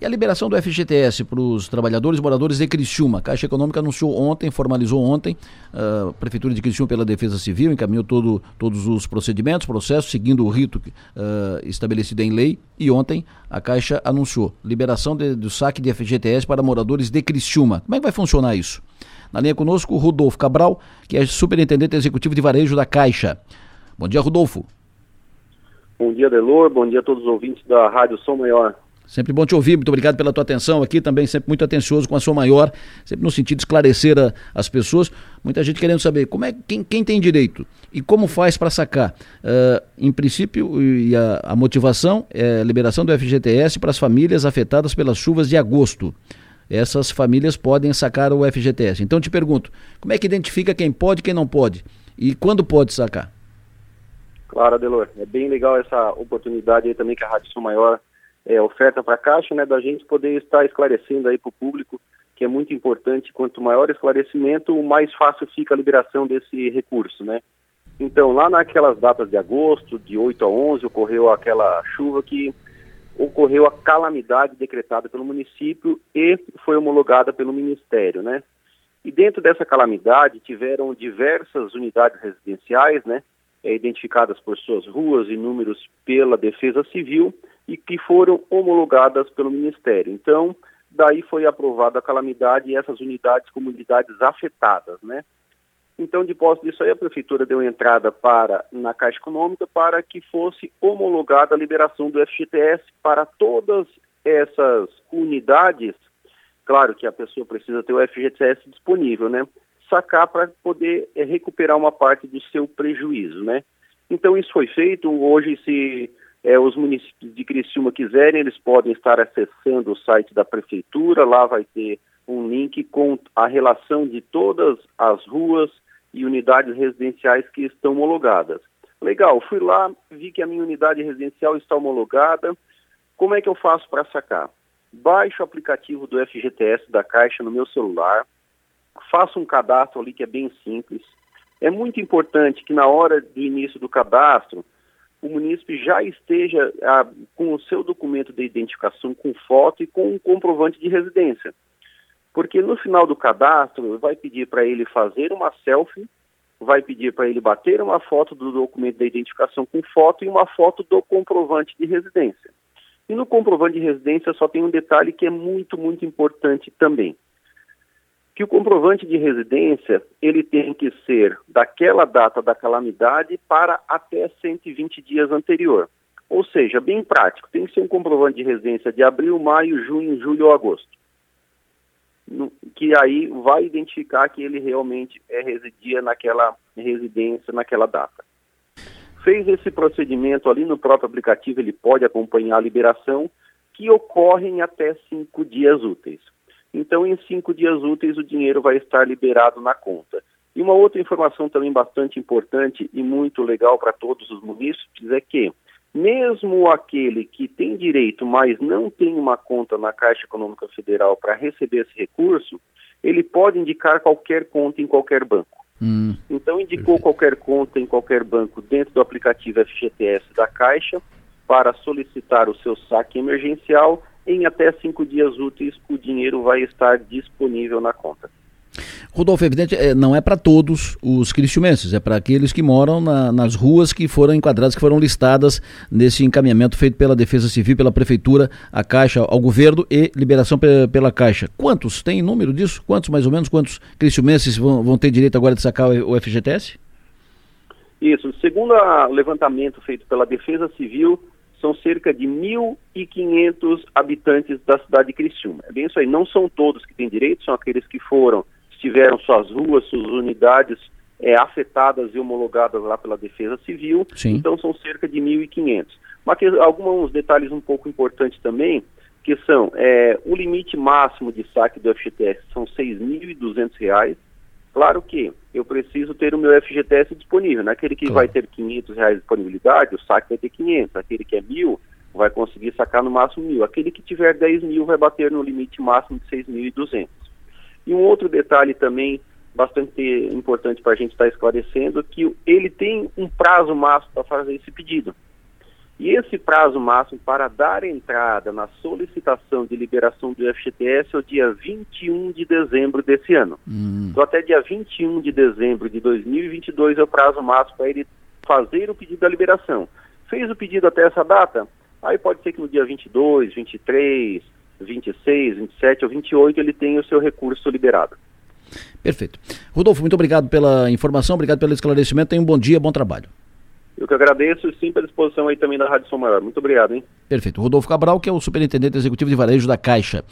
E a liberação do FGTS para os trabalhadores e moradores de Criciúma. A Caixa Econômica anunciou ontem, formalizou ontem, a Prefeitura de Criciúma pela Defesa Civil encaminhou todo, todos os procedimentos, processos, seguindo o rito uh, estabelecido em lei. E ontem a Caixa anunciou liberação de, do saque de FGTS para moradores de Criciúma. Como é que vai funcionar isso? Na linha conosco, o Rodolfo Cabral, que é superintendente executivo de varejo da Caixa. Bom dia, Rodolfo. Bom dia, Delor. Bom dia a todos os ouvintes da Rádio Som Maior. Sempre bom te ouvir, muito obrigado pela tua atenção aqui, também sempre muito atencioso com a sua maior, sempre no sentido de esclarecer a, as pessoas. Muita gente querendo saber como é quem, quem tem direito e como faz para sacar. Uh, em princípio, e a, a, motivação é a liberação do FGTS para as famílias afetadas pelas chuvas de agosto. Essas famílias podem sacar o FGTS. Então te pergunto, como é que identifica quem pode e quem não pode? E quando pode sacar? Claro, Adelor. É bem legal essa oportunidade aí também que a Rádio São Maior é, oferta para a Caixa, né, da gente poder estar esclarecendo aí para o público, que é muito importante, quanto maior esclarecimento, mais fácil fica a liberação desse recurso, né. Então, lá naquelas datas de agosto, de 8 a 11, ocorreu aquela chuva que ocorreu a calamidade decretada pelo município e foi homologada pelo Ministério, né. E dentro dessa calamidade tiveram diversas unidades residenciais, né, é, identificadas por suas ruas e números pela Defesa Civil e que foram homologadas pelo Ministério. Então, daí foi aprovada a calamidade e essas unidades como unidades afetadas, né? Então, de posse disso aí, a prefeitura deu entrada para na Caixa Econômica para que fosse homologada a liberação do FGTS para todas essas unidades. Claro que a pessoa precisa ter o FGTS disponível, né? Sacar para poder é, recuperar uma parte do seu prejuízo, né? Então, isso foi feito. Hoje se é, os municípios de Criciúma quiserem, eles podem estar acessando o site da prefeitura, lá vai ter um link com a relação de todas as ruas e unidades residenciais que estão homologadas. Legal, fui lá, vi que a minha unidade residencial está homologada. Como é que eu faço para sacar? Baixo o aplicativo do FGTS da Caixa no meu celular, faço um cadastro ali que é bem simples. É muito importante que na hora do início do cadastro, o munícipe já esteja ah, com o seu documento de identificação com foto e com um comprovante de residência. Porque no final do cadastro vai pedir para ele fazer uma selfie, vai pedir para ele bater uma foto do documento de identificação com foto e uma foto do comprovante de residência. E no comprovante de residência só tem um detalhe que é muito, muito importante também que o comprovante de residência ele tem que ser daquela data da calamidade para até 120 dias anterior. Ou seja, bem prático, tem que ser um comprovante de residência de abril, maio, junho, julho ou agosto. Que aí vai identificar que ele realmente é, residia naquela residência, naquela data. Fez esse procedimento ali no próprio aplicativo, ele pode acompanhar a liberação, que ocorre em até cinco dias úteis. Então, em cinco dias úteis, o dinheiro vai estar liberado na conta. E uma outra informação também bastante importante e muito legal para todos os munícipes é que, mesmo aquele que tem direito, mas não tem uma conta na Caixa Econômica Federal para receber esse recurso, ele pode indicar qualquer conta em qualquer banco. Hum, então, indicou perfeito. qualquer conta em qualquer banco dentro do aplicativo FGTS da Caixa para solicitar o seu saque emergencial em até cinco dias úteis o dinheiro vai estar disponível na conta. Rodolfo, evidente, é, não é para todos os cristiumenses, é para aqueles que moram na, nas ruas que foram enquadradas, que foram listadas nesse encaminhamento feito pela Defesa Civil, pela Prefeitura, a Caixa, ao governo e liberação pela Caixa. Quantos? Tem número disso? Quantos, mais ou menos, quantos cristiumenses vão, vão ter direito agora de sacar o FGTS? Isso, segundo o levantamento feito pela Defesa Civil, são cerca de 1.500 habitantes da cidade de Criciúma. É bem isso aí, não são todos que têm direito, são aqueles que foram, tiveram suas ruas, suas unidades é, afetadas e homologadas lá pela Defesa Civil, Sim. então são cerca de 1.500. Mas alguns detalhes um pouco importantes também, que são é, o limite máximo de saque do FGTS são R$ 6.200, Claro que eu preciso ter o meu FGTS disponível. Naquele que claro. vai ter 500 reais de disponibilidade, o saque vai ter 500. Aquele que é mil, vai conseguir sacar no máximo mil. Aquele que tiver 10 mil vai bater no limite máximo de 6.200. E um outro detalhe também bastante importante para a gente estar tá esclarecendo que ele tem um prazo máximo para fazer esse pedido. E esse prazo máximo para dar entrada na solicitação de liberação do FGTS é o dia 21 de dezembro desse ano. Hum. Então, até dia 21 de dezembro de 2022 é o prazo máximo para ele fazer o pedido da liberação. Fez o pedido até essa data? Aí pode ser que no dia 22, 23, 26, 27 ou 28 ele tenha o seu recurso liberado. Perfeito. Rodolfo, muito obrigado pela informação, obrigado pelo esclarecimento. Tenha um bom dia, bom trabalho. Eu que agradeço e sim pela disposição aí também da Rádio São Maior. Muito obrigado, hein? Perfeito. Rodolfo Cabral, que é o superintendente executivo de varejo da Caixa.